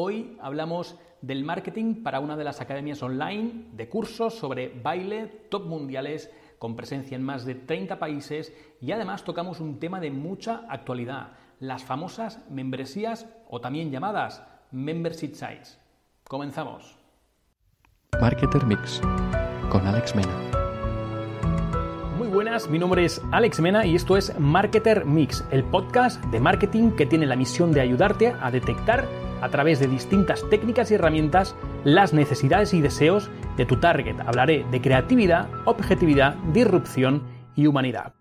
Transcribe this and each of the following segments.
Hoy hablamos del marketing para una de las academias online de cursos sobre baile top mundiales con presencia en más de 30 países y además tocamos un tema de mucha actualidad, las famosas membresías o también llamadas membership sites. Comenzamos. Marketer Mix con Alex Mena. Muy buenas, mi nombre es Alex Mena y esto es Marketer Mix, el podcast de marketing que tiene la misión de ayudarte a detectar a través de distintas técnicas y herramientas las necesidades y deseos de tu target. Hablaré de creatividad, objetividad, disrupción y humanidad.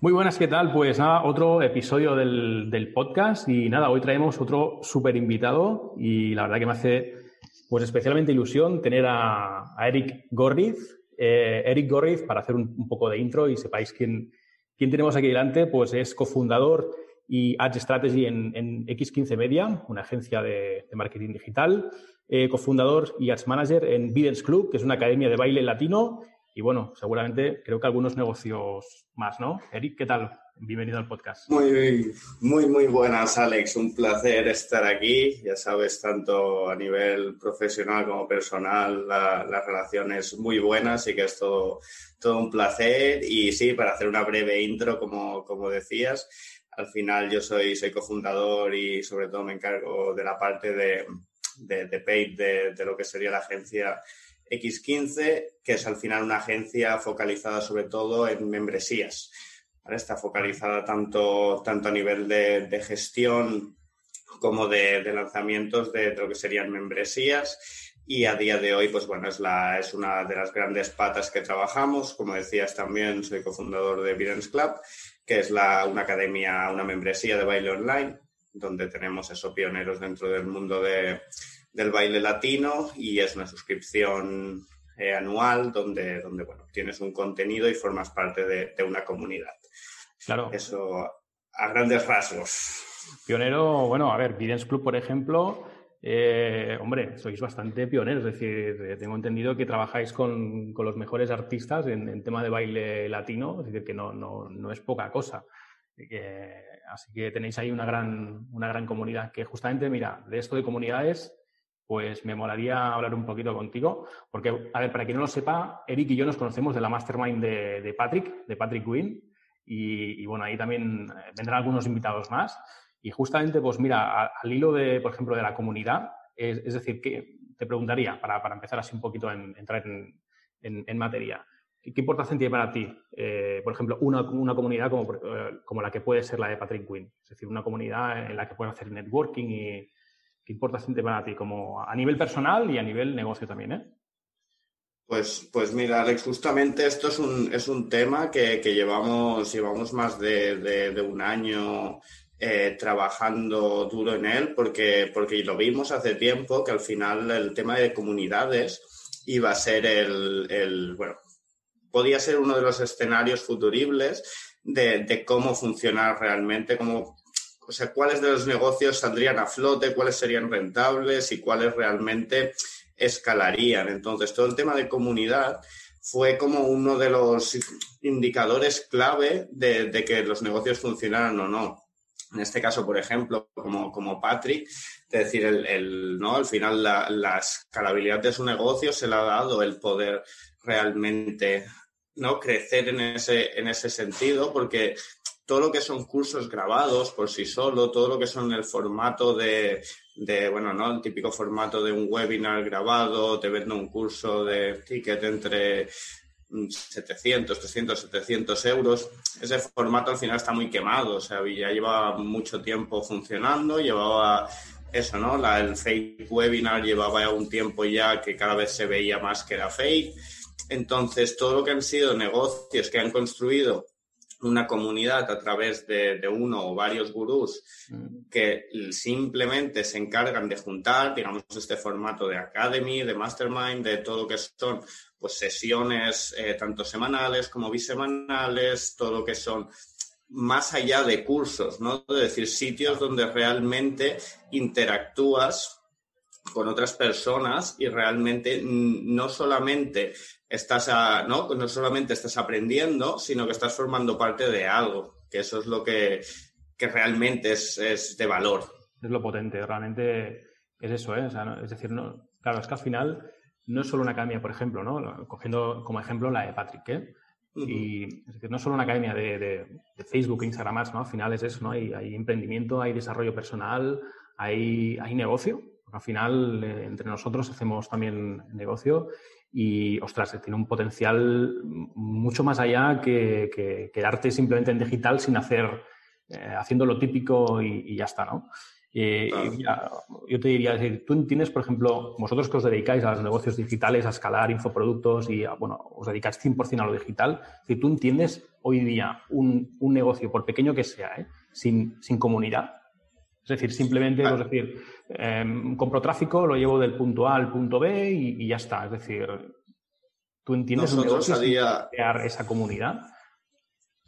Muy buenas, ¿qué tal? Pues nada, otro episodio del, podcast y nada, hoy traemos otro súper invitado y la verdad que me hace pues especialmente ilusión tener a, Eric Gorriz. Eh, Eric Gorriz, para hacer un, poco de intro y sepáis quién, quién tenemos aquí delante, pues es cofundador y Ads Strategy en, X15 Media, una agencia de, marketing digital, eh, cofundador y Ads Manager en Bidens Club, que es una academia de baile latino. Y bueno, seguramente creo que algunos negocios más, ¿no? Eric, ¿qué tal? Bienvenido al podcast. Muy, muy, muy buenas, Alex. Un placer estar aquí. Ya sabes, tanto a nivel profesional como personal, la, la relación es muy buena, así que es todo, todo un placer. Y sí, para hacer una breve intro, como, como decías, al final yo soy, soy cofundador y sobre todo me encargo de la parte de, de, paid de, lo que sería la agencia X15, que es al final una agencia focalizada sobre todo en membresías. Está focalizada tanto, tanto a nivel de, gestión como de, lanzamientos de, lo que serían membresías. Y a día de hoy, pues bueno, es, la, es una de las grandes patas que trabajamos. Como decías también, soy cofundador de Videns Club que es la, una academia, una membresía de baile online, donde tenemos esos pioneros dentro del mundo de, del baile latino y es una suscripción eh, anual donde, donde bueno, tienes un contenido y formas parte de, una comunidad. Claro. Eso a grandes rasgos. Pionero, bueno, a ver, Videns Club, por ejemplo, eh, hombre, sois bastante pioneros, es decir, eh, tengo entendido que trabajáis con, los mejores artistas en, tema de baile latino, es decir, que no, no, es poca cosa. así que tenéis ahí una gran, una gran comunidad, que justamente, mira, de esto de comunidades, pues me molaría hablar un poquito contigo, porque, a ver, para quien no lo sepa, Eric y yo nos conocemos de la mastermind de, Patrick, de Patrick Wynn, y, y bueno, ahí también eh, vendrán algunos invitados más. Y justamente, pues mira, al hilo de, por ejemplo, de la comunidad, es, decir, que te preguntaría, para, empezar así un poquito a entrar en, materia, ¿qué, importancia tiene para ti, eh, por ejemplo, una, comunidad como, eh, como, la que puede ser la de Patrick Quinn? Es decir, una comunidad en la que puedes hacer networking y qué importancia tiene para ti, como a nivel personal y a nivel negocio también, ¿eh? Pues, pues mira, Alex, justamente esto es un, es un tema que, llevamos, llevamos más de, un año eh, trabajando duro en él porque, porque lo vimos hace tiempo que al final el tema de comunidades iba a ser el, bueno, podía ser uno de los escenarios futuribles de, cómo funcionar realmente, cómo, o sea, cuáles de los negocios saldrían a flote, cuáles serían rentables y cuáles realmente escalarían. Entonces, todo el tema de comunidad fue como uno de los indicadores clave de, de que los negocios funcionaran o no en este caso, por ejemplo, como, como Patrick, es decir, el, ¿no? al final la, escalabilidad de su negocio se le ha dado el poder realmente ¿no? crecer en ese, en ese sentido, porque todo lo que son cursos grabados por sí solo, todo lo que son el formato de, de, bueno, ¿no? El típico formato de un webinar grabado, te vendo un curso de ticket entre 700, 300, 700 euros. Ese formato al final está muy quemado, o sea, ya lleva mucho tiempo funcionando, llevaba eso, ¿no? La, el fake webinar llevaba ya un tiempo ya que cada vez se veía más que era fake. Entonces, todo lo que han sido negocios que han construido una comunidad a través de, uno o varios gurús mm. que simplemente se encargan de juntar, digamos, este formato de academy, de mastermind, de todo lo que son pues sesiones eh, tanto semanales como bisemanales, todo lo que son más allá de cursos, ¿no? Es decir, sitios donde realmente interactúas con otras personas y realmente no solamente estás no, no solamente estás aprendiendo, sino que estás formando parte de algo, que eso es lo que, realmente es, de valor. es lo potente. Realmente es eso, ¿eh? es decir, no, claro, es que al final no es solo una academia, por ejemplo, ¿no? Cogiendo como ejemplo la de Patrick, ¿eh? Y es decir, no solo una academia de, de, Facebook, Instagram ¿no? Al final es eso, ¿no? Hay, hay emprendimiento, hay desarrollo personal, hay, hay negocio. Al final, eh, entre nosotros hacemos también negocio y, ostras, tiene un potencial mucho más allá que, que quedarte simplemente en digital sin hacer, eh, haciendo lo típico y, y ya está, ¿no? Eh, yo te diría, tú entiendes, por ejemplo, vosotros que os dedicáis a los negocios digitales, a escalar infoproductos y, bueno, os dedicáis 100% a lo digital, si tú entiendes hoy día un, un negocio, por pequeño que sea, ¿eh? sin, sin, comunidad, es decir, simplemente, es decir, em, compro tráfico, lo llevo del punto A al punto B y, ya está. Es decir, tú entiendes un negocio crear esa comunidad.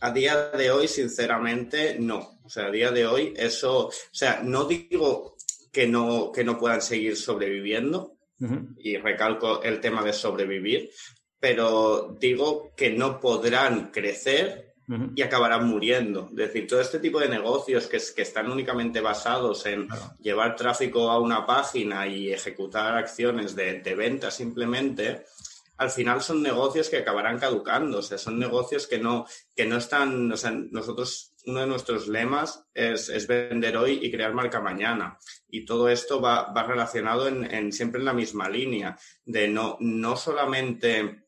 A día de hoy, sinceramente, no. O sea, a día de hoy, eso, o sea, no digo que no, que no puedan seguir sobreviviendo, y recalco el tema de sobrevivir, pero digo que no podrán crecer y acabarán muriendo. Es decir, todo este tipo de negocios que, que están únicamente basados en llevar tráfico a una página y ejecutar acciones de, de venta simplemente, al final son negocios que acabarán caducando, o sea, son negocios que no, que no están, o sea, nosotros, uno de nuestros lemas es, es vender hoy y crear marca mañana. Y todo esto va, va relacionado en, en, siempre en la misma línea, de no, no solamente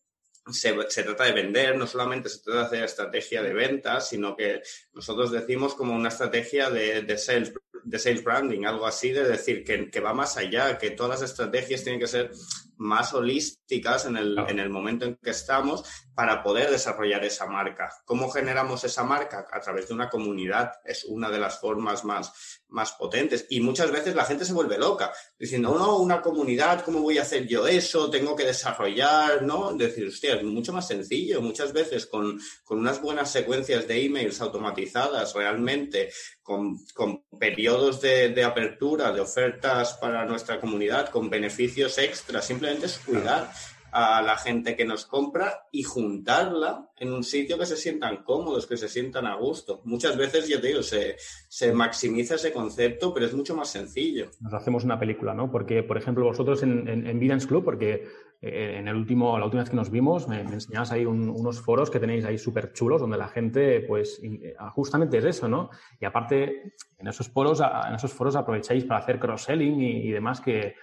se, se, trata de vender, no solamente se trata de hacer estrategia de ventas, sino que nosotros decimos como una estrategia de, de sales de sales branding, algo así, de decir que, que, va más allá, que todas las estrategias tienen que ser más holísticas en el, en el momento en que estamos para poder desarrollar esa marca. ¿Cómo generamos esa marca? A través de una comunidad. Es una de las formas más, más potentes. Y muchas veces la gente se vuelve loca, diciendo, no, una comunidad, ¿cómo voy a hacer yo eso? Tengo que desarrollar, ¿no? Decir, hostia, es mucho más sencillo. Muchas veces con, con unas buenas secuencias de emails automatizadas, realmente, con, con periodos de, de, apertura, de ofertas para nuestra comunidad, con beneficios extras, simplemente es cuidar a la gente que nos compra y juntarla en un sitio que se sientan cómodos, que se sientan a gusto. Muchas veces, yo te digo, se, se maximiza ese concepto, pero es mucho más sencillo. Nos hacemos una película, ¿no? Porque, por ejemplo, vosotros en, en, en Club, porque eh, en el último, la última vez que nos vimos, me, me enseñabas ahí un, unos foros que tenéis ahí súper chulos, donde la gente, pues, eh, justamente es eso, ¿no? Y aparte, en esos foros, en esos foros aprovecháis para hacer cross-selling y, y demás que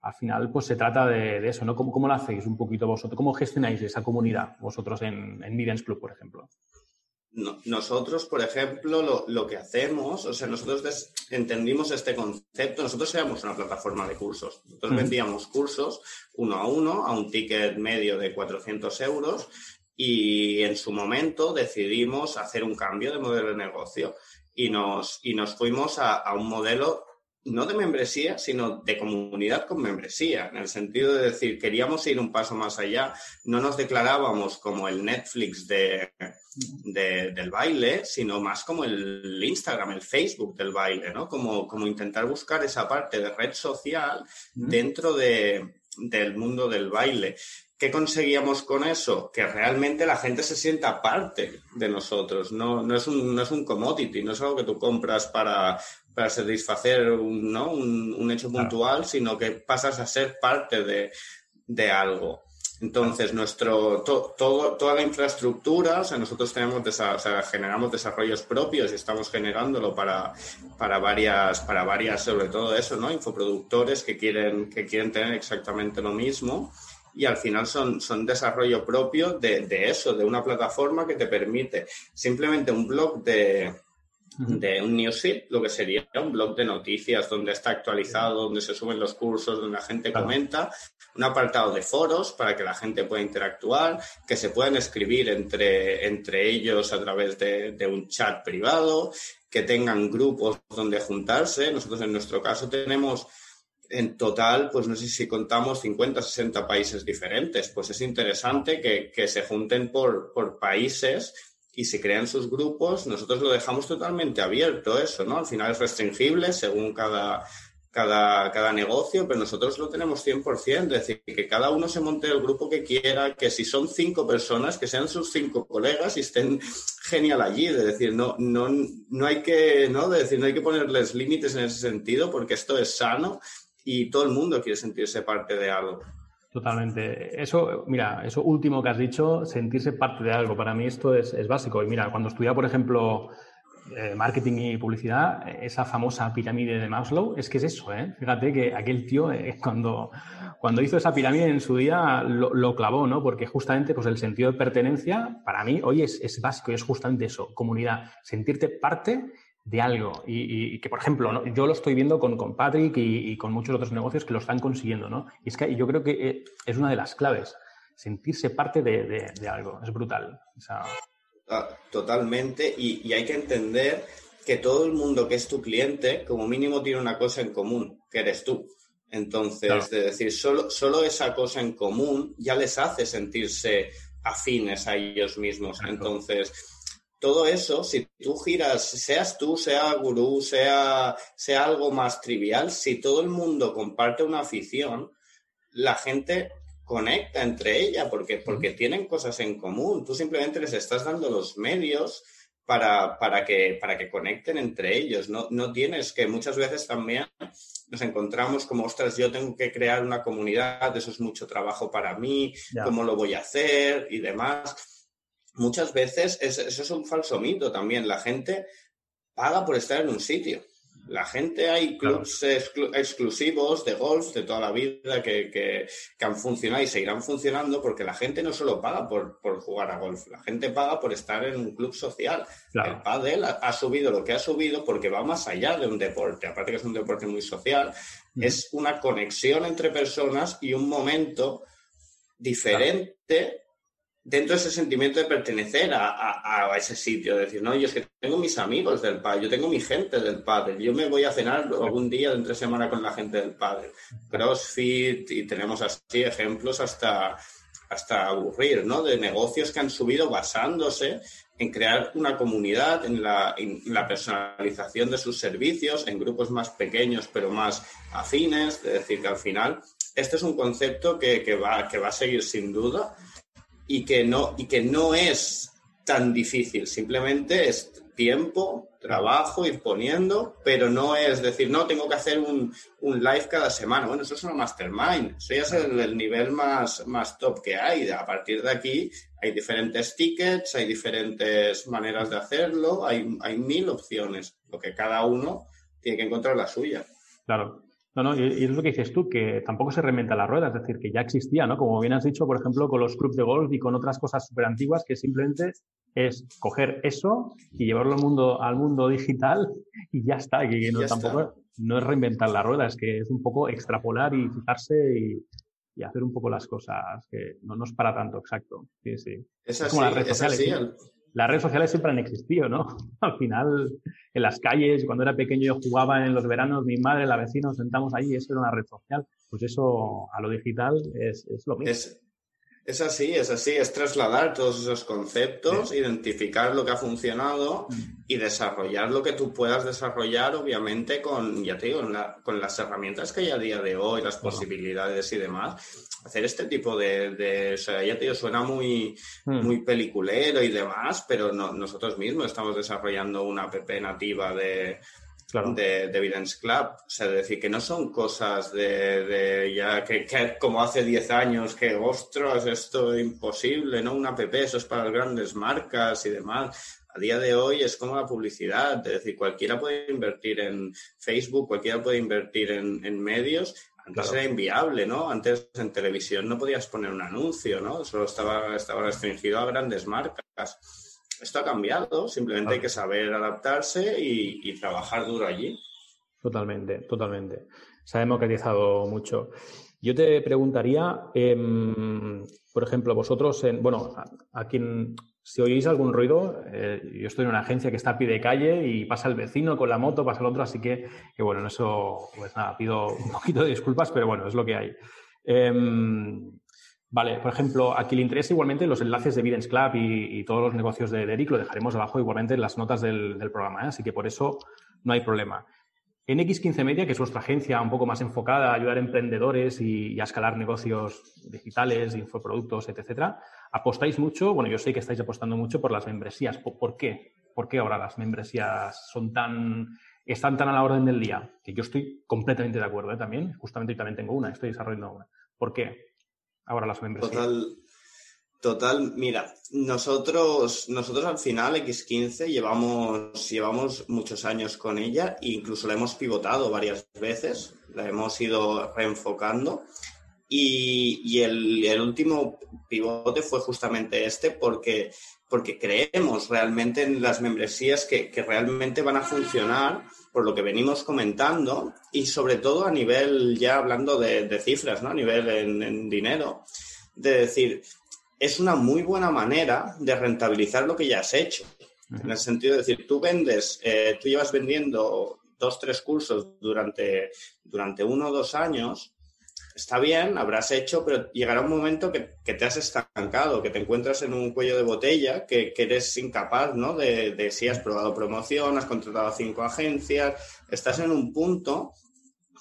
al final pues se trata de, de eso, ¿no? ¿Cómo, ¿Cómo, lo hacéis un poquito vosotros? ¿Cómo gestionáis esa comunidad vosotros en, en Midens Club, por ejemplo? No, nosotros, por ejemplo, lo, lo, que hacemos, o sea, nosotros entendimos este concepto, nosotros éramos una plataforma de cursos, nosotros mm. vendíamos cursos uno a uno a un ticket medio de 400 euros y en su momento decidimos hacer un cambio de modelo de negocio y nos, y nos fuimos a, a un modelo no de membresía, sino de comunidad con membresía, en el sentido de decir, queríamos ir un paso más allá, no nos declarábamos como el Netflix de, de, del baile, sino más como el Instagram, el Facebook del baile, ¿no? Como, como intentar buscar esa parte de red social dentro de, del mundo del baile. ¿Qué conseguíamos con eso? Que realmente la gente se sienta parte de nosotros. No, no, es un, no es un commodity, no es algo que tú compras para, para satisfacer un, ¿no? un, un hecho puntual, claro. sino que pasas a ser parte de, de algo. Entonces, nuestro, to, todo, toda la infraestructura, o sea, nosotros tenemos, o sea, generamos desarrollos propios y estamos generándolo para, para varias, para varias, sobre todo eso, ¿no? Infoproductores que quieren, que quieren tener exactamente lo mismo y al final son, son desarrollo propio de, de eso, de una plataforma que te permite simplemente un blog de, de un newsfeed, lo que sería un blog de noticias donde está actualizado, donde se suben los cursos, donde la gente claro. comenta, un apartado de foros para que la gente pueda interactuar, que se puedan escribir entre, entre ellos a través de, de un chat privado, que tengan grupos donde juntarse. Nosotros en nuestro caso tenemos en total, pues no sé si contamos 50, 60 países diferentes. Pues es interesante que, que se junten por, por países y se crean sus grupos. Nosotros lo dejamos totalmente abierto eso, ¿no? Al final es restringible según cada, cada, cada negocio, pero nosotros lo tenemos 100%, es decir, que cada uno se monte el grupo que quiera, que si son cinco personas, que sean sus cinco colegas y estén genial allí, es decir, no, no, no hay que, ¿no? De decir, no hay que ponerles límites en ese sentido porque esto es sano y todo el mundo quiere sentirse parte de algo. Totalmente. Eso, mira, eso último que has dicho, sentirse parte de algo, para mí esto es, es básico. Y mira, cuando estudiaba, por ejemplo, eh, marketing y publicidad, esa famosa pirámide de Maslow, es que es eso, ¿eh? Fíjate que aquel tío, eh, cuando, cuando hizo esa pirámide en su día, lo, clavó, ¿no? Porque justamente pues, el sentido de pertenencia, para mí, hoy es, es básico y es justamente eso, comunidad, sentirte parte de algo. Y, que, por ejemplo, yo lo estoy viendo con, con Patrick y, con muchos otros negocios que lo están consiguiendo, ¿no? Y es que yo creo que eh, es una de las claves, sentirse parte de, de, algo. Es brutal. Ah, totalmente. Y, hay que entender que todo el mundo que es tu cliente, como mínimo, tiene una cosa en común, que eres tú. Entonces, de decir, solo, solo esa cosa en común ya les hace sentirse afines a ellos mismos. Entonces, todo eso, si tú giras, seas tú, sea gurú, sea, sea algo más trivial, si todo el mundo comparte una afición, la gente conecta entre ella porque, porque tienen cosas en común. Tú simplemente les estás dando los medios para, para, que, para que conecten entre ellos. No, no tienes que muchas veces también nos encontramos como, ostras, yo tengo que crear una comunidad, eso es mucho trabajo para mí, cómo lo voy a hacer y demás muchas veces eso es un falso mito también. La gente paga por estar en un sitio. La gente, hay clubs exclusivos de golf de toda la vida que, han funcionado y seguirán funcionando porque la gente no solo paga por, jugar a golf, la gente paga por estar en un club social. El pádel ha, subido lo que ha subido porque va más allá de un deporte, aparte que es un deporte muy social, es una conexión entre personas y un momento diferente dentro de ese sentimiento de pertenecer a, ese sitio, de decir, no, yo es que tengo mis amigos del padre, yo tengo mi gente del padre, yo me voy a cenar algún día de entre semana con la gente del padre. CrossFit y tenemos así ejemplos hasta, hasta aburrir, ¿no? De negocios que han subido basándose en crear una comunidad, en la, personalización de sus servicios, en grupos más pequeños pero más afines, es decir, que al final este es un concepto que, va, que va a seguir sin duda y que no, y que no es tan difícil, simplemente es tiempo, trabajo, ir poniendo, pero no es decir, no, tengo que hacer un, live cada semana. Bueno, eso es una mastermind, eso ya es el, nivel más, más top que hay. A partir de aquí hay diferentes tickets, hay diferentes maneras de hacerlo, hay, hay mil opciones, lo que cada uno tiene que encontrar la suya. Claro. No, no, y, es lo que dices tú, que tampoco se reinventa la rueda, es decir, que ya existía, ¿no? Como bien has dicho, por ejemplo, con los clubs de golf y con otras cosas súper antiguas, que simplemente es coger eso y llevarlo al mundo, al mundo digital y ya está. Que no, tampoco no es reinventar la rueda, es que es un poco extrapolar y fijarse y, hacer un poco las cosas, que no, nos para tanto, exacto. Sí, sí. Es, como las redes sociales las redes sociales siempre han existido, ¿no? Al final, en las calles, cuando era pequeño yo jugaba en los veranos, mi madre, la vecina, nos sentamos ahí, eso era una red social. Pues eso a lo digital es, lo mismo. Es así, es así, es trasladar todos esos conceptos, identificar lo que ha funcionado mm. y desarrollar lo que tú puedas desarrollar, obviamente, con, ya te digo, con las herramientas que hay a día de hoy, las posibilidades y demás. Hacer este tipo de, o sea, ya te digo, suena muy, mm. muy peliculero y demás, pero nosotros mismos estamos desarrollando una app nativa de, de, Evidence Club. O sea, decir, que no son cosas de, ya que, como hace 10 años que, ostras, esto es imposible, ¿no? Una app, eso es para las grandes marcas y demás. A día de hoy es como la publicidad, es decir, cualquiera puede invertir en Facebook, cualquiera puede invertir en, medios. Antes era inviable, ¿no? Antes en televisión no podías poner un anuncio, ¿no? Solo estaba, estaba restringido a grandes marcas esto ha cambiado, simplemente hay que saber adaptarse y, trabajar duro allí. Totalmente, totalmente. Se ha democratizado mucho. Yo te preguntaría, em, por ejemplo, vosotros, en, bueno, a, quien, si oís algún ruido, eh, yo estoy en una agencia que está a pie de calle y pasa el vecino con la moto, pasa el otro, así que, que bueno, en eso, pues nada, pido un poquito de disculpas, pero bueno, es lo que hay. Em, Vale, por ejemplo, a quien le interesa igualmente los enlaces de Evidence Club y, todos los negocios de, Eric lo dejaremos abajo igualmente en las notas del, programa, ¿eh? así que por eso no hay problema. En X15 Media, que es vuestra agencia un poco más enfocada a ayudar a emprendedores y, a escalar negocios digitales, infoproductos, etcétera, apostáis mucho, bueno, yo sé que estáis apostando mucho por las membresías. ¿Por, qué? ¿Por qué ahora las membresías son tan, están tan a la orden del día? Que yo estoy completamente de acuerdo ¿eh? también. Justamente yo también tengo una, estoy desarrollando una. ¿Por qué ahora las membresías? Total, Total, mira, nosotros, nosotros al final X15 llevamos, llevamos muchos años con ella e incluso la hemos pivotado varias veces, la hemos ido reenfocando y, el, último pivote fue justamente este porque, porque creemos realmente en las membresías que, realmente van a funcionar por lo que venimos comentando y sobre todo a nivel, ya hablando de, cifras, ¿no? a nivel en, en dinero, de decir, es una muy buena manera de rentabilizar lo que ya has hecho. En el sentido de decir, tú vendes, eh, tú llevas vendiendo dos, tres cursos durante, durante uno o dos años, está bien, habrás hecho, pero llegará un momento que, te has estancado, que te encuentras en un cuello de botella, que, eres incapaz, ¿no? De, de, si has probado promoción, has contratado cinco agencias, estás en un punto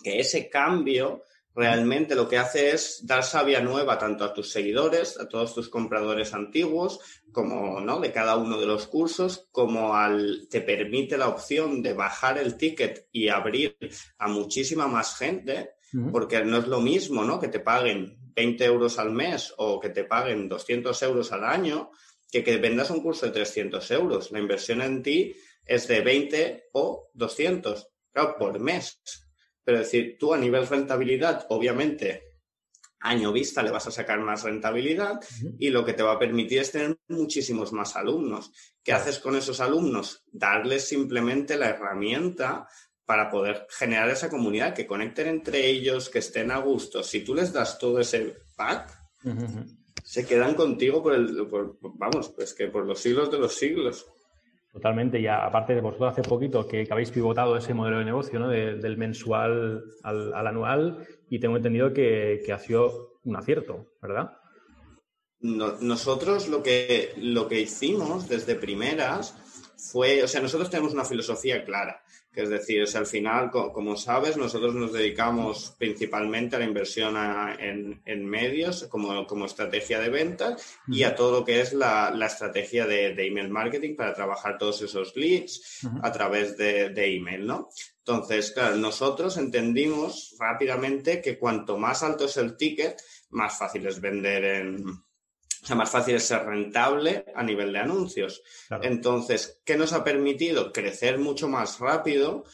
que ese cambio realmente lo que hace es dar savia nueva tanto a tus seguidores, a todos tus compradores antiguos, como ¿no? de cada uno de los cursos, como al te permite la opción de bajar el ticket y abrir a muchísima más gente, porque no es lo mismo, ¿no? Que te paguen 20 euros al mes o que te paguen 200 euros al año, que que vendas un curso de 300 euros. La inversión en ti es de 20 o 200, claro, por mes. Pero decir, tú a nivel rentabilidad, obviamente, año vista le vas a sacar más rentabilidad y lo que te va a permitir es tener muchísimos más alumnos. ¿Qué haces con esos alumnos? Darles simplemente la herramienta para poder generar esa comunidad, que conecten entre ellos, que estén a gusto. Si tú les das todo ese pack, se quedan contigo por el, vamos, pues que por los siglos de los siglos. Totalmente, y aparte de vosotros hace poquito que, habéis pivotado ese modelo de negocio, ¿no? del mensual al, anual, y tengo entendido que, ha sido un acierto, ¿verdad? nosotros lo que, lo que hicimos desde primeras fue, o sea, nosotros tenemos una filosofía clara, que es decir, al final, como sabes, nosotros nos dedicamos principalmente a la inversión en, medios como, estrategia de ventas y a todo lo que es la, estrategia de, email marketing para trabajar todos esos leads a través de, de email, ¿no? Entonces, claro, nosotros entendimos rápidamente que cuanto más alto es el ticket, más fácil es vender en, sea, más fácil es ser rentable a nivel de anuncios. Entonces, ¿qué nos ha permitido? Crecer mucho más rápido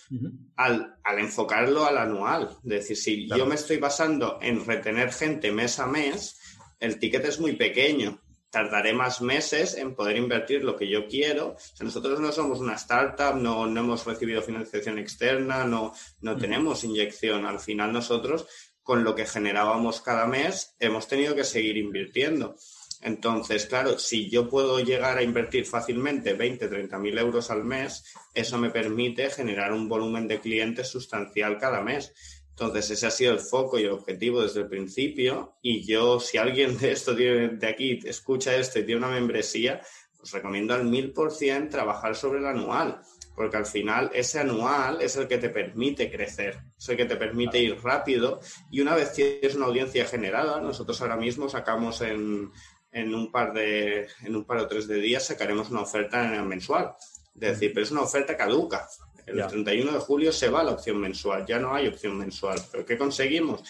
al, enfocarlo al anual. Es decir, si yo me estoy basando en retener gente mes a mes, el ticket es muy pequeño. Tardaré más meses en poder invertir lo que yo quiero. nosotros no somos una startup, no, hemos recibido financiación externa, no, no tenemos inyección. Al final nosotros, con lo que generábamos cada mes, hemos tenido que seguir invirtiendo. Entonces, claro, si yo puedo llegar a invertir fácilmente 20, 30 mil euros al mes, eso me permite generar un volumen de clientes sustancial cada mes. Entonces, ese ha sido el foco y el objetivo desde el principio. Y yo, si alguien de esto de aquí escucha esto y tiene una membresía, os recomiendo al mil por cien trabajar sobre el anual, porque al final ese anual es el que te permite crecer, es el que te permite ir rápido. Y una vez tienes una audiencia generada, nosotros ahora mismo sacamos en, en un par de, en un par o tres de días sacaremos una oferta mensual. Es decir, pero es una oferta caduca. El 31 de julio se va la opción mensual, ya no hay opción mensual. ¿Pero qué conseguimos?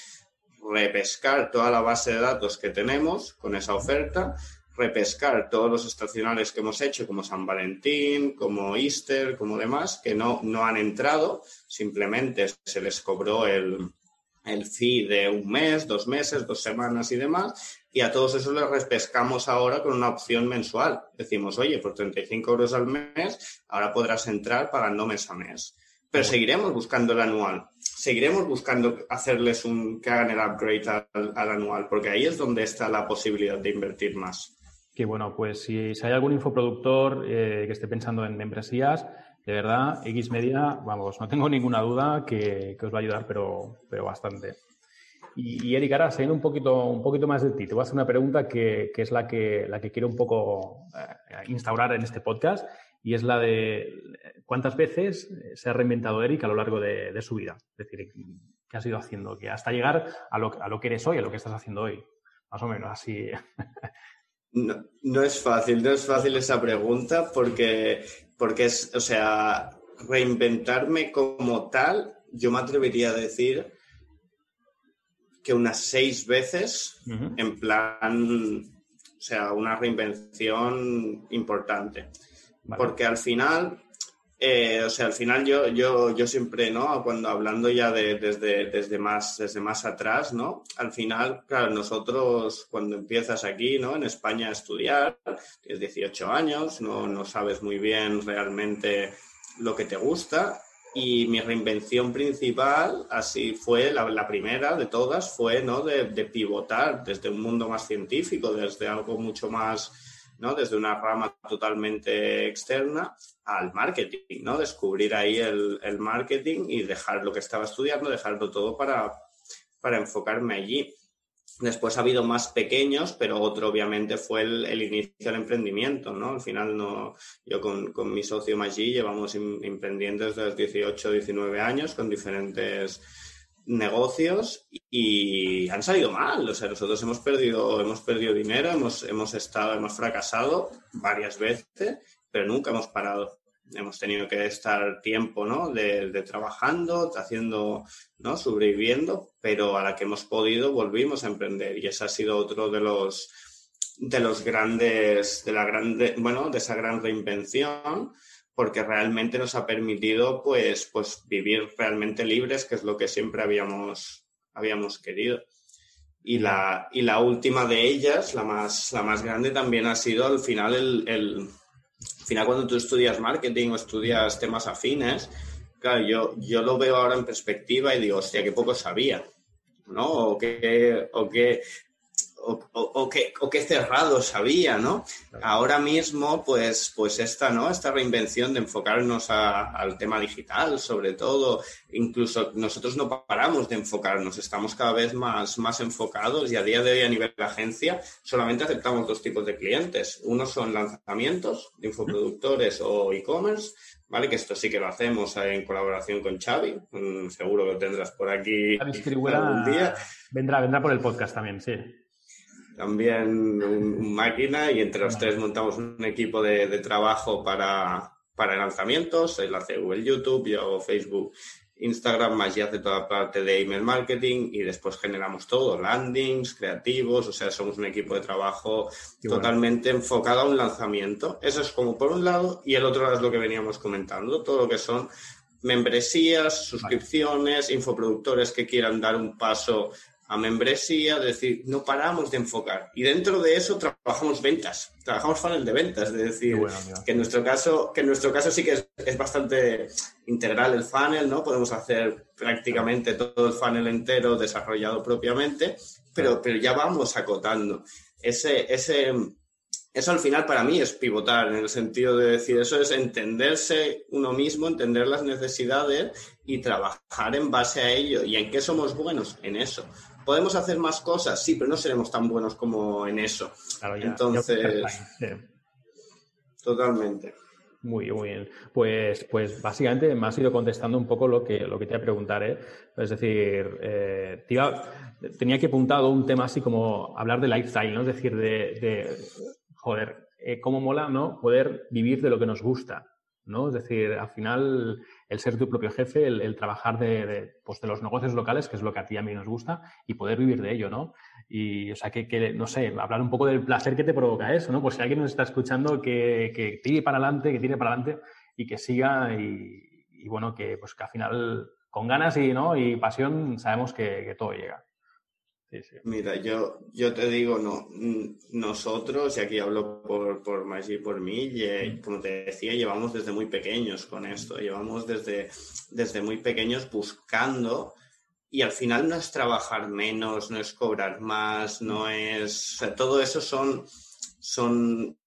Repescar toda la base de datos que tenemos con esa oferta, repescar todos los estacionales que hemos hecho, como San Valentín, como Easter, como demás, que no, no han entrado, simplemente se les cobró el, el fee de un mes, dos meses, dos semanas y demás, y a todos esos les repescamos ahora con una opción mensual. Decimos, oye, por 35 euros al mes, ahora podrás entrar pagando mes a mes. Pero seguiremos buscando el anual. Seguiremos buscando hacerles un que hagan el upgrade al, anual, porque ahí es donde está la posibilidad de invertir más. Que bueno, pues si, hay algún infoproductor eh, que esté pensando en membresías, de verdad, X Media, vamos, no tengo ninguna duda que, que os va a ayudar, pero, pero bastante. Y, Eric, ahora saliendo un poquito, más de ti, te voy a hacer una pregunta que, es la que, la que quiero un poco eh, instaurar en este podcast. y es la de cuántas veces se ha reinventado Eric a lo largo de, su vida. Es decir, qué has ido haciendo, que hasta llegar a lo, a lo que eres hoy, a lo que estás haciendo hoy. Más o menos así. No, no, es fácil, no es fácil esa pregunta porque, porque es, o sea, reinventarme como tal, yo me atrevería a decir que unas seis veces, en plan, o sea, una reinvención importante. Porque al final, eh, o sea, al final yo, yo, yo siempre, ¿no? Cuando hablando ya de, desde, desde, más, desde más atrás, ¿no? Al final, claro, nosotros cuando empiezas aquí, ¿no? En España a estudiar, tienes 18 años, no, no sabes muy bien realmente lo que te gusta y mi reinvención principal, así fue la, primera de todas, fue ¿no? de, pivotar desde un mundo más científico, desde algo mucho más, ¿no? desde una rama totalmente externa al marketing, ¿no? descubrir ahí el, el marketing y dejar lo que estaba estudiando, dejarlo todo para, para enfocarme allí. Después ha habido más pequeños, pero otro obviamente fue el, inicio del emprendimiento, ¿no? Al final no, yo con, mi socio Maggi llevamos emprendiendo desde los 18, 19 años con diferentes negocios y han salido mal. O sea, nosotros hemos perdido, hemos perdido dinero, hemos, hemos estado, hemos fracasado varias veces, pero nunca hemos parado hemos tenido que estar tiempo, ¿no? De, trabajando, haciendo, ¿no? Sobreviviendo, pero a la que hemos podido volvimos a emprender y ese ha sido otro de los de los grandes, de la grande, bueno, de esa gran reinvención, porque realmente nos ha permitido, pues, pues vivir realmente libres, que es lo que siempre habíamos, habíamos querido. Y la, y la última de ellas, la más, la más grande, también ha sido al final el al final cuando tú estudias marketing o estudias temas afines, claro, yo, yo lo veo ahora en perspectiva y digo, hostia, qué poco sabía, ¿no? O qué, o qué, o, qué, cerrado sabía, ¿no? Ahora mismo, pues, pues esta, ¿no? Esta reinvención de enfocarnos al tema digital, sobre todo, incluso nosotros no paramos de enfocarnos, estamos cada vez más, más enfocados y a día de hoy a nivel de agencia solamente aceptamos dos tipos de clientes. Uno son lanzamientos de infoproductores o e-commerce, ¿vale? Que esto sí que lo hacemos en colaboración con Xavi, mm, seguro que lo tendrás por aquí algún día. Vendrá, vendrá por el podcast también, sí también un, máquina y entre los tres montamos un equipo de, trabajo para, para lanzamientos. Él hace Google, YouTube, yo Facebook, Instagram, más ya hace toda la parte de email marketing y después generamos todo, landings, creativos, o sea, somos un equipo de trabajo totalmente enfocado a un lanzamiento. Eso es como por un lado y el otro es lo que veníamos comentando, todo lo que son membresías, suscripciones, infoproductores que quieran dar un paso a membresía, es decir, no paramos de enfocar. Y dentro de eso trabajamos ventas, trabajamos funnel de ventas, es decir, que en nuestro caso, que en nuestro caso sí que es, bastante integral el funnel, ¿no? Podemos hacer prácticamente todo el funnel entero desarrollado propiamente, pero, pero ya vamos acotando. Ese, ese, eso al final para mí es pivotar, en el sentido de decir, eso es entenderse uno mismo, entender las necesidades y trabajar en base a ello. ¿Y en qué somos buenos? En eso. ¿Podemos hacer más cosas? Sí, pero no seremos tan buenos como en eso. Entonces, totalmente. Muy, muy bien. Pues, pues básicamente me has ido contestando un poco lo que, lo que te iba a preguntar. ¿eh? Es decir, eh, tenía que apuntado un tema así como hablar de lifestyle, ¿no? Es decir, de, joder, eh, cómo mola, ¿no? Poder vivir de lo que nos gusta, ¿no? Es decir, al final el ser tu propio jefe, el, trabajar de, pues de, los negocios locales, que es lo que a ti y a mí nos gusta, y poder vivir de ello, ¿no? Y, o sea, que, no sé, hablar un poco del placer que te provoca eso, ¿no? Pues si alguien nos está escuchando, que, que tire para adelante, que tire para adelante y que siga y, bueno, que pues que al final con ganas y, ¿no? y pasión sabemos que todo llega. Mira, yo, yo te digo, no, nosotros, y aquí hablo por, por y por mí, y, como te decía, llevamos desde muy pequeños con esto, llevamos desde, desde muy pequeños buscando, y al final no es trabajar menos, no es cobrar más, no es, todo eso son, son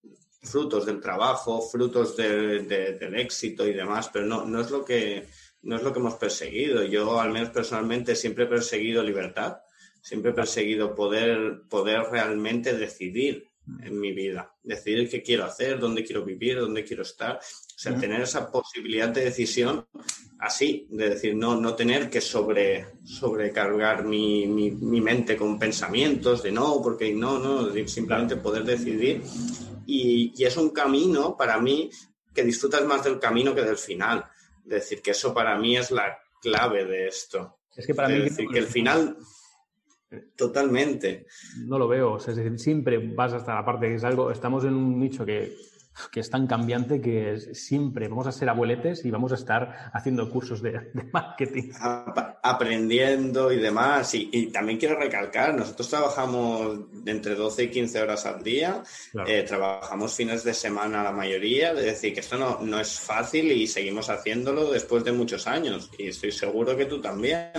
frutos del trabajo, frutos del éxito y demás, pero no, no es lo que no es lo que hemos perseguido. Yo, al menos personalmente, siempre he perseguido libertad siempre he perseguido poder, poder realmente decidir en mi vida, decidir qué quiero hacer, dónde quiero vivir, dónde quiero estar. O sea, tener esa posibilidad de decisión así, de decir, no, no tener que sobre, sobrecargar mi, mi, mente con pensamientos de no, porque no, no, simplemente poder decidir. Y, y, es un camino para mí que disfrutas más del camino que del final. Es decir, que eso para mí es la clave de esto. Es que para mí... decir, que el final... Totalmente. No lo veo. es decir, siempre vas hasta la parte que es algo. Estamos en un nicho que que es tan cambiante que siempre vamos a ser abueletes y vamos a estar haciendo cursos de, marketing. Aprendiendo y demás. Y, también quiero recalcar, nosotros trabajamos entre 12 y 15 horas al día, eh, trabajamos fines de semana la mayoría, es decir, que esto no, no es fácil y seguimos haciéndolo después de muchos años. Y estoy seguro que tú también.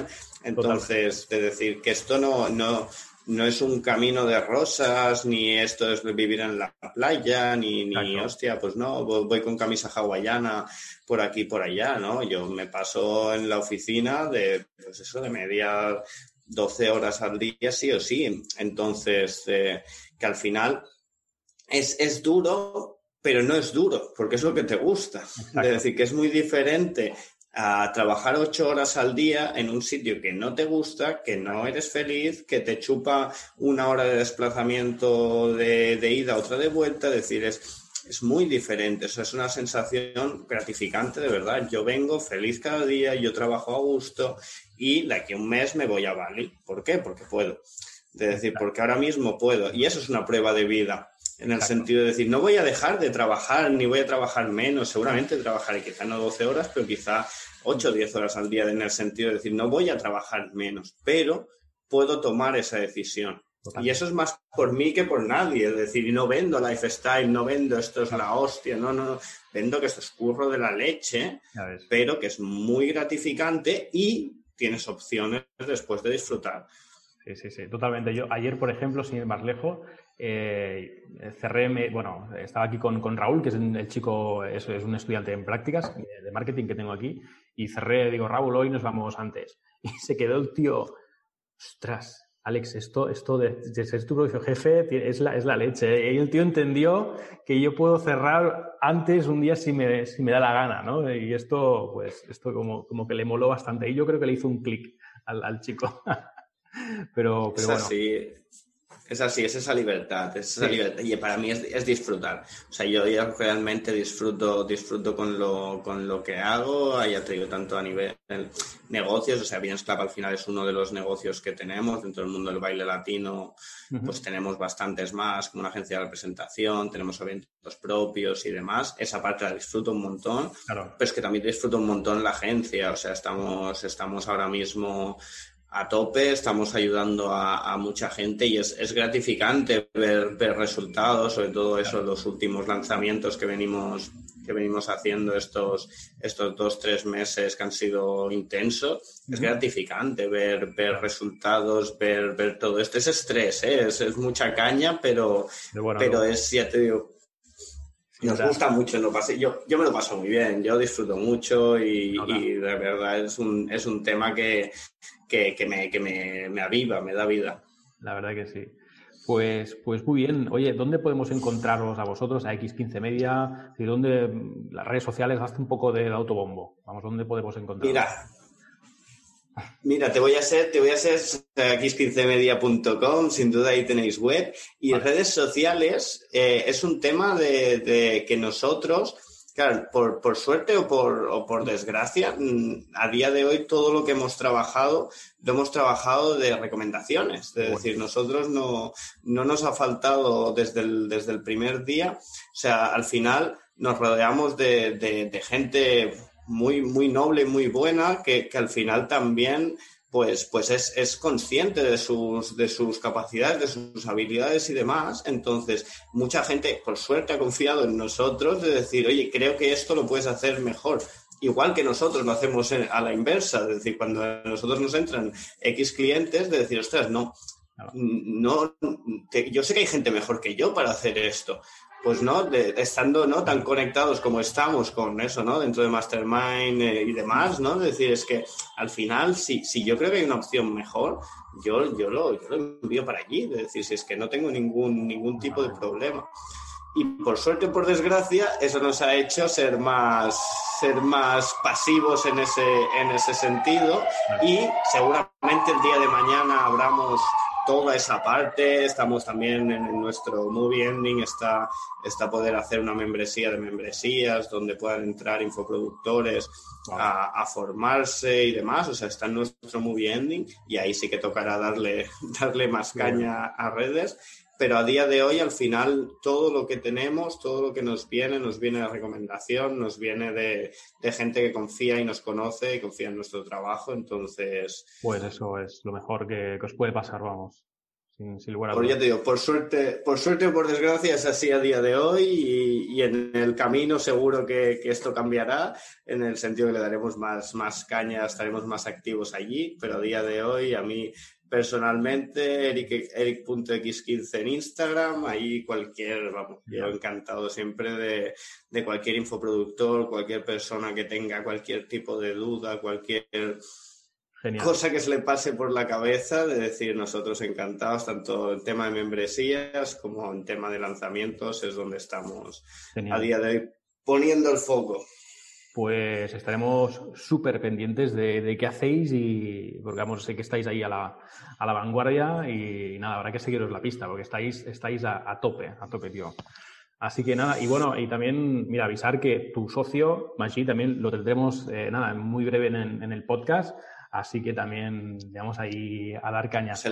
Entonces, de decir que esto no, no, no es un camino de rosas, ni esto es vivir en la playa, ni, ni hostia, pues no, voy con camisa hawaiana por aquí por allá, ¿no? Yo me paso en la oficina de, pues eso, de media 12 horas al día, sí o sí. Entonces, eh, que al final es, es duro, pero no es duro, porque es lo que te gusta. Es decir, que es muy diferente a trabajar ocho horas al día en un sitio que no te gusta, que no eres feliz, que te chupa una hora de desplazamiento de, ida, otra de vuelta, es decir, es, es muy diferente, es una sensación gratificante de verdad. Yo vengo feliz cada día, yo trabajo a gusto y de aquí a un mes me voy a Bali. ¿Por qué? Porque puedo. Es decir, porque ahora mismo puedo. Y eso es una prueba de vida en el sentido de decir, no voy a dejar de trabajar, ni voy a trabajar menos, seguramente trabajaré quizá no 12 horas, pero quizá 8 o 10 horas al día en el sentido de decir, no voy a trabajar menos, pero puedo tomar esa decisión. Y eso es más por mí que por nadie. Es decir, no vendo lifestyle, no vendo esto es la hostia, no, no, no. Vendo que esto es curro de la leche, pero que es muy gratificante y tienes opciones después de disfrutar. Sí, sí, sí, totalmente. Yo ayer, por ejemplo, sin ir más lejos, eh, cerré, bueno, estaba aquí con, con, Raúl, que es el chico, es, es un estudiante en prácticas de marketing que tengo aquí, y cerré, digo, Raúl, hoy nos vamos antes. Y se quedó el tío, ostras, Alex, esto, esto de, ser tu propio jefe es la, es la leche. Y el tío entendió que yo puedo cerrar antes un día si me, si me da la gana, ¿no? Y esto, pues, esto como, como que le moló bastante. Y yo creo que le hizo un clic al, al, chico. pero, pero bueno. Es así, es esa libertad, es esa libertad. Y para mí es, disfrutar. O sea, yo, realmente disfruto, disfruto con lo, con lo que hago, ya te digo, tanto a nivel negocios, o sea, Bien Club al final es uno de los negocios que tenemos dentro del mundo del baile latino, pues tenemos bastantes más, como una agencia de representación, tenemos eventos propios y demás. Esa parte la disfruto un montón, pero es que también disfruto un montón la agencia, o sea, estamos, estamos ahora mismo a tope, estamos ayudando a, mucha gente y es, es gratificante ver, ver, resultados, sobre todo eso, los últimos lanzamientos que venimos, que venimos haciendo estos, estos dos, tres meses que han sido intensos. Es gratificante ver, ver resultados, ver, ver todo esto. Es estrés, ¿eh? es, es, mucha caña, pero, pero es, ya te digo, nos gusta mucho, no pase. Yo, yo me lo paso muy bien, yo disfruto mucho y, y de verdad es un, es un tema que, que, me, que me, me, aviva, me da vida. La verdad que sí. Pues, pues muy bien. Oye, ¿dónde podemos encontraros a vosotros, a X15 Media? ¿Y dónde las redes sociales hasta un poco del autobombo? Vamos, ¿dónde podemos encontraros? Mira, Mira, te voy a hacer, te voy a hacer x15media.com, sin duda ahí tenéis web. Y redes sociales eh, es un tema de, de, que nosotros Claro, por, por suerte o por, o por desgracia, mm, a día de hoy todo lo que hemos trabajado lo hemos trabajado de recomendaciones. Es decir, nosotros no, no nos ha faltado desde el, desde el primer día. O sea, al final nos rodeamos de, de, de gente muy, muy noble, muy buena, que, que al final también pues, pues es, es, consciente de sus, de sus capacidades, de sus habilidades y demás. Entonces, mucha gente, por suerte, ha confiado en nosotros de decir, oye, creo que esto lo puedes hacer mejor. Igual que nosotros lo hacemos a la inversa, es decir, cuando a nosotros nos entran X clientes, de decir, ostras, no, no, yo sé que hay gente mejor que yo para hacer esto pues no, estando no tan conectados como estamos con eso, ¿no? Dentro de Mastermind eh, y demás, ¿no? Es decir, es que al final, si, si yo creo que hay una opción mejor, yo, yo, lo, yo lo envío para allí. Es decir, si es que no tengo ningún, ningún tipo de problema. Y por suerte o por desgracia, eso nos ha hecho ser más, ser más pasivos en ese, en ese sentido y seguramente el día de mañana abramos toda esa parte. Estamos también en, nuestro movie ending, está, está poder hacer una membresía de membresías donde puedan entrar infoproductores a, a, formarse y demás. O sea, está en nuestro movie ending y ahí sí que tocará darle, darle más caña a redes pero a día de hoy al final todo lo que tenemos, todo lo que nos viene, nos viene de recomendación, nos viene de, gente que confía y nos conoce y confía en nuestro trabajo, entonces... Pues eso es lo mejor que, os puede pasar, vamos. Sin, lugar a por, ya te digo, por suerte, por suerte o por desgracia es así a día de hoy y, en el camino seguro que, esto cambiará en el sentido que le daremos más, más caña, estaremos más activos allí, pero a día de hoy a mí personalmente, Eric, Eric.x15 en Instagram, ahí cualquier, vamos, yo encantado siempre de, de, cualquier infoproductor, cualquier persona que tenga cualquier tipo de duda, cualquier cosa que se le pase por la cabeza, de decir nosotros encantados, tanto en tema de membresías como en tema de lanzamientos, es donde estamos a día de hoy poniendo el foco pues estaremos súper pendientes de, qué hacéis y porque vamos, sé que estáis ahí a la, a la vanguardia y nada, habrá que seguiros la pista porque estáis, estáis a, tope, a tope, tío. Así que nada, y bueno, y también, mira, avisar que tu socio, Maggi, también lo tendremos, eh, nada, muy breve en, el podcast, así que también vamos ahí a dar cañas. Se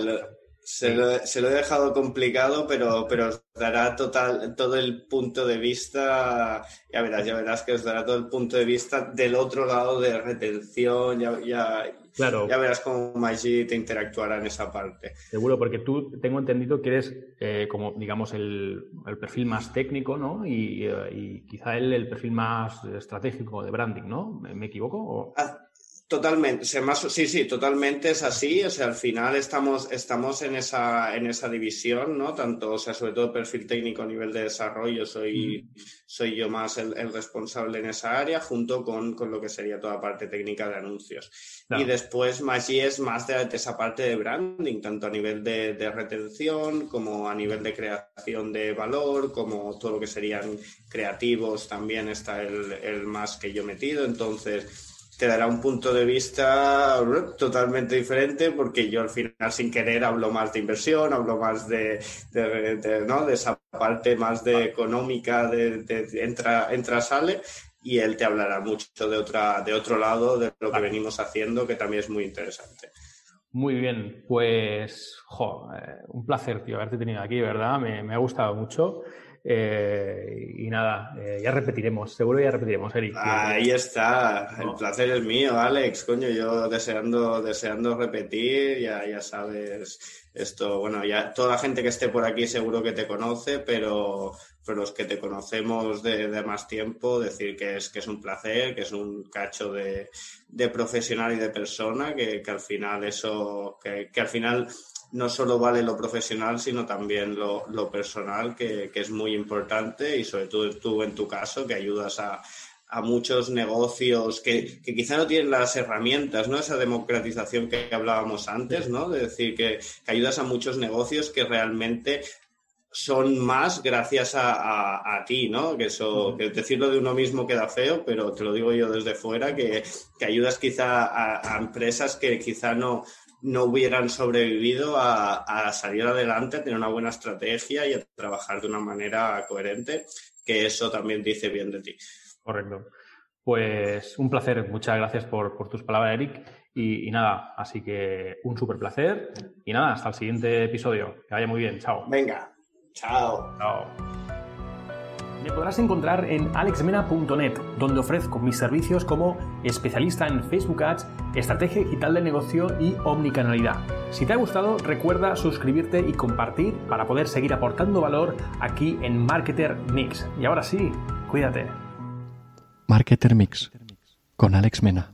se lo, he dejado complicado, pero, pero os dará total, todo el punto de vista, ya verás, ya verás que os dará todo el punto de vista del otro lado de retención, ya, ya, claro. ya verás cómo Maggi te interactuará en esa parte. Seguro, porque tú tengo entendido que eres eh, como, digamos, el, el, perfil más técnico, ¿no? Y, eh, y quizá él el perfil más estratégico de branding, ¿no? ¿Me equivoco? O... Ah, Totalmente, sí, sí, totalmente es así. O sea, al final estamos, estamos en esa, en esa división, ¿no? Tanto, o sea, sobre todo perfil técnico a nivel de desarrollo, soy, soy yo más el, responsable en esa área, junto con, con, lo que sería toda parte técnica de anuncios. Y después Maggi es más de, esa parte de branding, tanto a nivel de, de, retención, como a nivel de creación de valor, como todo lo que serían creativos, también está el, el más que yo metido. Entonces, te dará un punto de vista totalmente diferente porque yo al final sin querer hablo más de inversión, hablo más de, ¿no? de esa parte más de económica, de, entra, entra, sale y él te hablará mucho de, otra, de otro lado de lo que venimos haciendo que también es muy interesante. Muy bien, pues jo, eh, un placer, tío, haberte tenido aquí, ¿verdad? Me, me ha gustado mucho. Eh, y nada, eh, ya repetiremos, seguro ya repetiremos, Eric. Ahí está, el placer es mío, Alex, coño, yo deseando, deseando repetir, ya, ya sabes, esto, bueno, ya toda la gente que esté por aquí seguro que te conoce, pero, pero los que te conocemos de, más tiempo, decir que es, que es un placer, que es un cacho de, profesional y de persona, que, al final eso, que, que al final no solo vale lo profesional, sino también lo, personal, que, es muy importante y sobre todo tú en tu caso, que ayudas a, muchos negocios que, quizá no tienen las herramientas, ¿no? Esa democratización que hablábamos antes, ¿no? De decir que, ayudas a muchos negocios que realmente son más gracias a, ti, ¿no? Que eso, que decirlo de uno mismo queda feo, pero te lo digo yo desde fuera, que, ayudas quizá a, a, empresas que quizá no, no hubieran sobrevivido a, salir adelante, a tener una buena estrategia y a trabajar de una manera coherente, que eso también dice bien de ti. Correcto. Pues un placer, muchas gracias por, tus palabras, Eric. Y, y, nada, así que un súper placer. Y nada, hasta el siguiente episodio. Que vaya muy bien, chao. Venga, chao. Chao. Me podrás encontrar en alexmena.net, donde ofrezco mis servicios como especialista en Facebook Ads, estrategia digital de negocio y omnicanalidad. Si te ha gustado, recuerda suscribirte y compartir para poder seguir aportando valor aquí en Marketer Mix. Y ahora sí, cuídate. Marketer Mix con Alex Mena.